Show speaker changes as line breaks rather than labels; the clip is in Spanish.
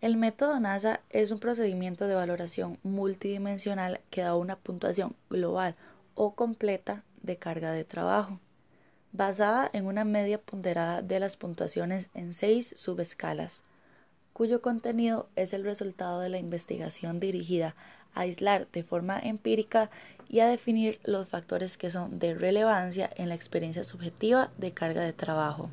El método NASA es un procedimiento de valoración multidimensional que da una puntuación global o completa de carga de trabajo, basada en una media ponderada de las puntuaciones en seis subescalas, cuyo contenido es el resultado de la investigación dirigida a aislar de forma empírica y a definir los factores que son de relevancia en la experiencia subjetiva de carga de trabajo.